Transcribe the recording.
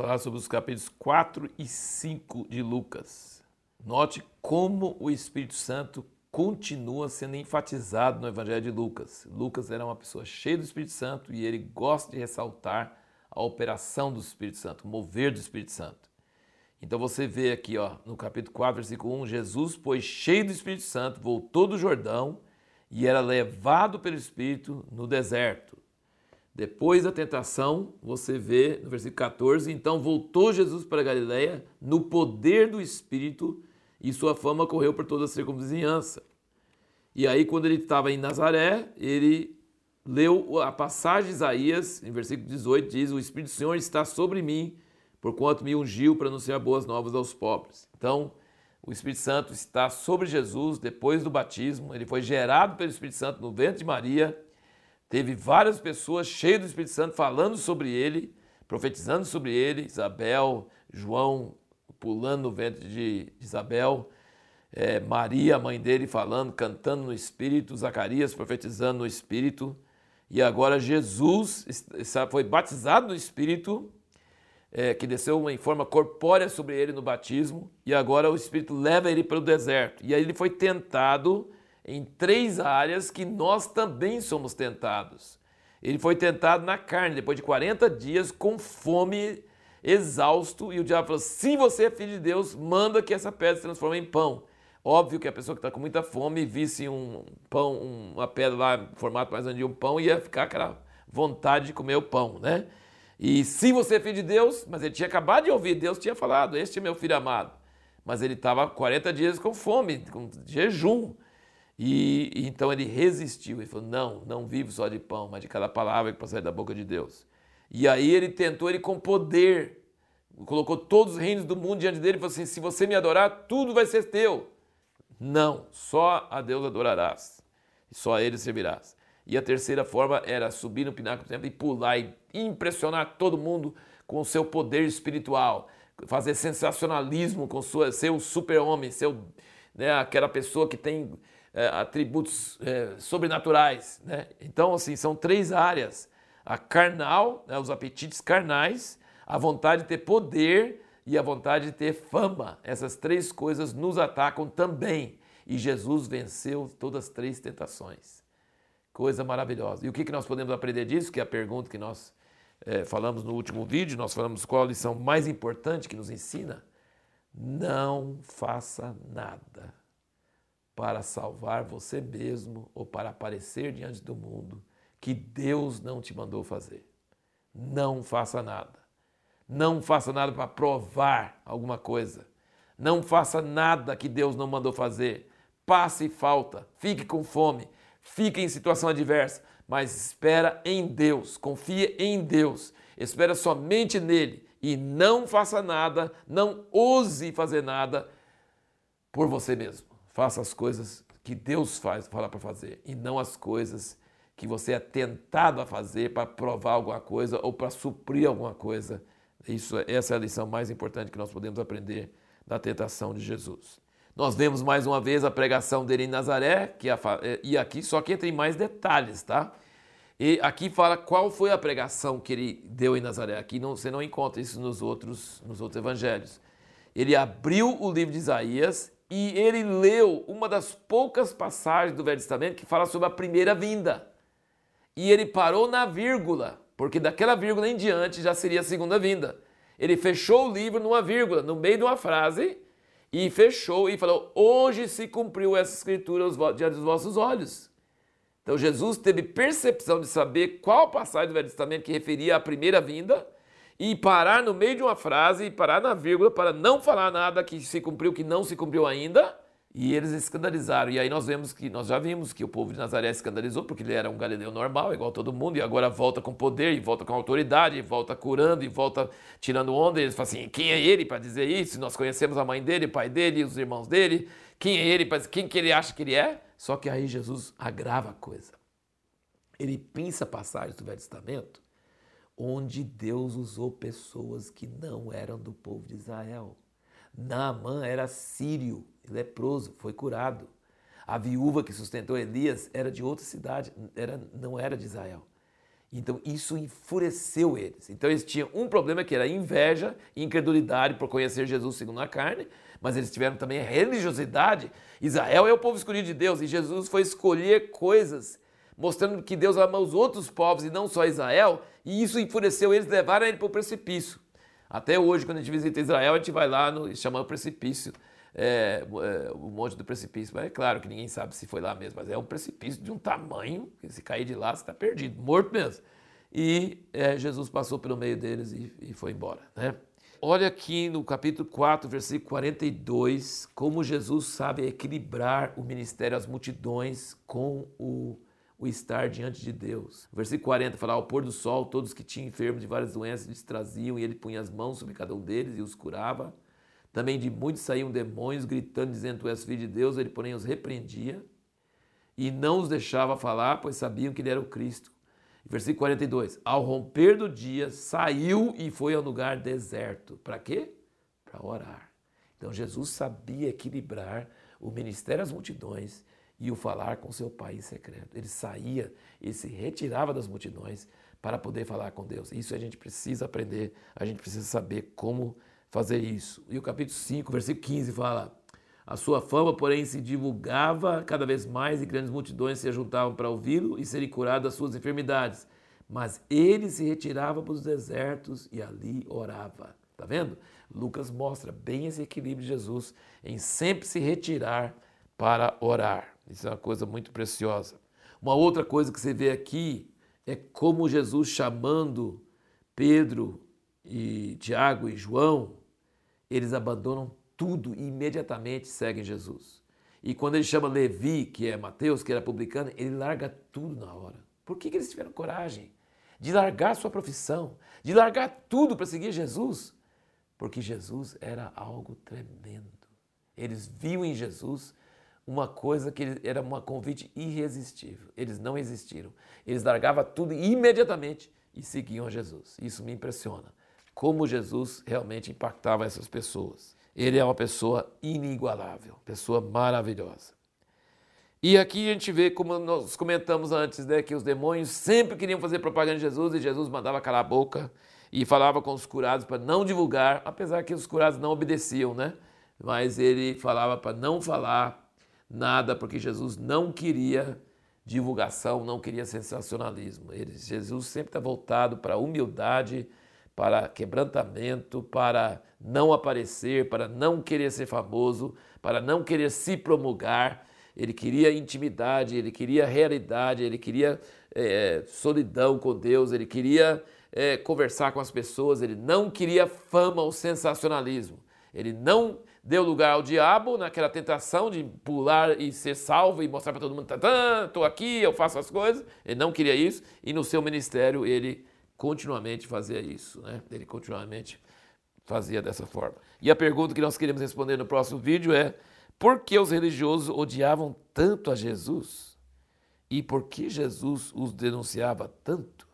falar sobre os capítulos 4 e 5 de Lucas. Note como o Espírito Santo continua sendo enfatizado no Evangelho de Lucas. Lucas era uma pessoa cheia do Espírito Santo e ele gosta de ressaltar a operação do Espírito Santo, o mover do Espírito Santo. Então você vê aqui, ó, no capítulo 4, versículo 1, Jesus, pois cheio do Espírito Santo, voltou do Jordão e era levado pelo Espírito no deserto. Depois da tentação, você vê no versículo 14, então voltou Jesus para Galiléia no poder do Espírito e sua fama correu por toda a circunvizinhança. E aí, quando ele estava em Nazaré, ele leu a passagem de Isaías, em versículo 18, diz: O Espírito do Senhor está sobre mim, porquanto me ungiu para anunciar boas novas aos pobres. Então, o Espírito Santo está sobre Jesus depois do batismo, ele foi gerado pelo Espírito Santo no ventre de Maria, teve várias pessoas cheias do Espírito Santo falando sobre ele, profetizando sobre ele, Isabel, João pulando no ventre de Isabel, é, Maria, mãe dele, falando, cantando no Espírito, Zacarias profetizando no Espírito, e agora Jesus foi batizado no Espírito, é, que desceu em forma corpórea sobre ele no batismo, e agora o Espírito leva ele para o deserto. E aí ele foi tentado em três áreas que nós também somos tentados. Ele foi tentado na carne, depois de 40 dias, com fome exausto, e o diabo falou: se você é filho de Deus, manda que essa pedra se transforme em pão. Óbvio que a pessoa que está com muita fome visse um pão, uma pedra lá, formato mais de um pão, ia ficar aquela vontade de comer o pão, né? E se você é filho de Deus, mas ele tinha acabado de ouvir, Deus tinha falado, este é meu filho amado. Mas ele estava 40 dias com fome, com jejum. E, e, então ele resistiu, ele falou, não, não vivo só de pão, mas de cada palavra que procede da boca de Deus. E aí ele tentou ele com poder, colocou todos os reinos do mundo diante dele e falou assim: se você me adorar, tudo vai ser teu. Não, só a Deus adorarás, e só a Ele servirás. E a terceira forma era subir no pináculo do templo e pular e impressionar todo mundo com o seu poder espiritual, fazer sensacionalismo com sua, ser o super-homem, ser né, aquela pessoa que tem é, atributos é, sobrenaturais. Né? Então, assim, são três áreas a carnal, né, os apetites carnais, a vontade de ter poder e a vontade de ter fama. Essas três coisas nos atacam também. E Jesus venceu todas as três tentações. Coisa maravilhosa. E o que, que nós podemos aprender disso? Que é a pergunta que nós é, falamos no último vídeo, nós falamos qual a lição mais importante que nos ensina. Não faça nada para salvar você mesmo ou para aparecer diante do mundo que Deus não te mandou fazer. Não faça nada. Não faça nada para provar alguma coisa. Não faça nada que Deus não mandou fazer. Passe falta, fique com fome, fique em situação adversa, mas espera em Deus, confia em Deus, espera somente nele e não faça nada, não ouse fazer nada por você mesmo. Faça as coisas que Deus faz, fala para fazer e não as coisas que você é tentado a fazer para provar alguma coisa ou para suprir alguma coisa. Isso, essa é a lição mais importante que nós podemos aprender da tentação de Jesus. Nós vemos mais uma vez a pregação dele em Nazaré, que a, é, e aqui só que entra em mais detalhes, tá? E aqui fala qual foi a pregação que ele deu em Nazaré. Aqui não, você não encontra isso nos outros, nos outros evangelhos. Ele abriu o livro de Isaías e ele leu uma das poucas passagens do Velho Testamento que fala sobre a primeira vinda e ele parou na vírgula, porque daquela vírgula em diante já seria a segunda vinda. Ele fechou o livro numa vírgula, no meio de uma frase, e fechou e falou: Hoje se cumpriu essa escritura diante dos vossos olhos. Então Jesus teve percepção de saber qual passagem do Velho Testamento que referia à primeira vinda e parar no meio de uma frase e parar na vírgula para não falar nada que se cumpriu, que não se cumpriu ainda e eles escandalizaram. E aí nós vemos que nós já vimos que o povo de Nazaré escandalizou porque ele era um galileu normal, igual todo mundo, e agora volta com poder, e volta com autoridade, e volta curando, e volta tirando onda. E eles falam assim: quem é ele para dizer isso? Nós conhecemos a mãe dele, o pai dele, os irmãos dele. Quem é ele? para Quem que ele acha que ele é? Só que aí Jesus agrava a coisa. Ele pensa passagens do Velho Testamento onde Deus usou pessoas que não eram do povo de Israel. Naamã era sírio, leproso, foi curado. A viúva que sustentou Elias era de outra cidade, era, não era de Israel. Então isso enfureceu eles. Então eles tinham um problema que era inveja incredulidade por conhecer Jesus segundo a carne, mas eles tiveram também religiosidade. Israel é o povo escolhido de Deus e Jesus foi escolher coisas mostrando que Deus ama os outros povos e não só Israel, e isso enfureceu eles, levaram ele para o precipício. Até hoje, quando a gente visita Israel, a gente vai lá no chamado precipício, é, é, o monte do precipício. Mas é claro que ninguém sabe se foi lá mesmo, mas é um precipício de um tamanho que se cair de lá, você está perdido, morto mesmo. E é, Jesus passou pelo meio deles e, e foi embora. Né? Olha aqui no capítulo 4, versículo 42, como Jesus sabe equilibrar o ministério às multidões com o o estar diante de Deus. Versículo 40 fala: Ao pôr do sol, todos que tinham enfermos de várias doenças lhes traziam, e ele punha as mãos sobre cada um deles e os curava. Também de muitos saíam demônios, gritando, dizendo: Tu és filho de Deus. Ele, porém, os repreendia e não os deixava falar, pois sabiam que ele era o Cristo. Versículo 42: Ao romper do dia, saiu e foi ao lugar deserto. Para quê? Para orar. Então Jesus sabia equilibrar o ministério às multidões e o falar com seu pai em secreto. Ele saía e se retirava das multidões para poder falar com Deus. Isso a gente precisa aprender, a gente precisa saber como fazer isso. E o capítulo 5, versículo 15 fala: A sua fama, porém, se divulgava cada vez mais e grandes multidões se juntavam para ouvi-lo e serem curados das suas enfermidades. Mas ele se retirava para os desertos e ali orava. Tá vendo? Lucas mostra bem esse equilíbrio de Jesus em sempre se retirar para orar. Isso é uma coisa muito preciosa. Uma outra coisa que você vê aqui é como Jesus chamando Pedro e Tiago e João, eles abandonam tudo e imediatamente seguem Jesus. E quando ele chama Levi, que é Mateus, que era publicano, ele larga tudo na hora. Por que, que eles tiveram coragem de largar sua profissão, de largar tudo para seguir Jesus? Porque Jesus era algo tremendo. Eles viam em Jesus uma coisa que era um convite irresistível. Eles não existiram. Eles largavam tudo imediatamente e seguiam Jesus. Isso me impressiona. Como Jesus realmente impactava essas pessoas. Ele é uma pessoa inigualável, pessoa maravilhosa. E aqui a gente vê, como nós comentamos antes, né, que os demônios sempre queriam fazer propaganda de Jesus e Jesus mandava calar a boca e falava com os curados para não divulgar, apesar que os curados não obedeciam, né? Mas ele falava para não falar, nada, porque Jesus não queria divulgação, não queria sensacionalismo. Ele, Jesus sempre está voltado para humildade, para quebrantamento, para não aparecer, para não querer ser famoso, para não querer se promulgar. Ele queria intimidade, ele queria realidade, ele queria é, solidão com Deus, ele queria é, conversar com as pessoas, ele não queria fama ou sensacionalismo. Ele não deu lugar ao diabo naquela tentação de pular e ser salvo e mostrar para todo mundo: estou aqui, eu faço as coisas. Ele não queria isso e no seu ministério ele continuamente fazia isso, né? Ele continuamente fazia dessa forma. E a pergunta que nós queremos responder no próximo vídeo é: por que os religiosos odiavam tanto a Jesus? E por que Jesus os denunciava tanto?